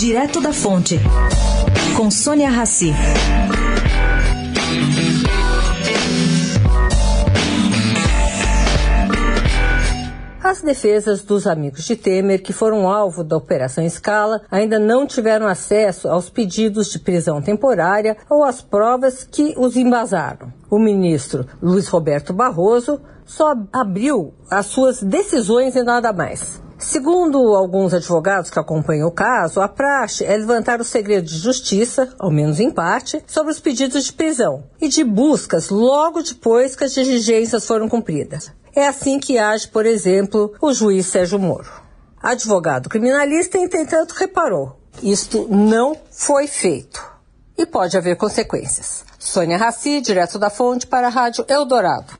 Direto da Fonte, com Sônia Rassi. As defesas dos amigos de Temer, que foram alvo da Operação Escala, ainda não tiveram acesso aos pedidos de prisão temporária ou às provas que os embasaram. O ministro Luiz Roberto Barroso só abriu as suas decisões e nada mais. Segundo alguns advogados que acompanham o caso, a praxe é levantar o segredo de justiça, ao menos em parte, sobre os pedidos de prisão e de buscas logo depois que as diligências foram cumpridas. É assim que age, por exemplo, o juiz Sérgio Moro. Advogado criminalista, entretanto, reparou: isto não foi feito e pode haver consequências. Sônia Raci, direto da fonte para a Rádio Eldorado.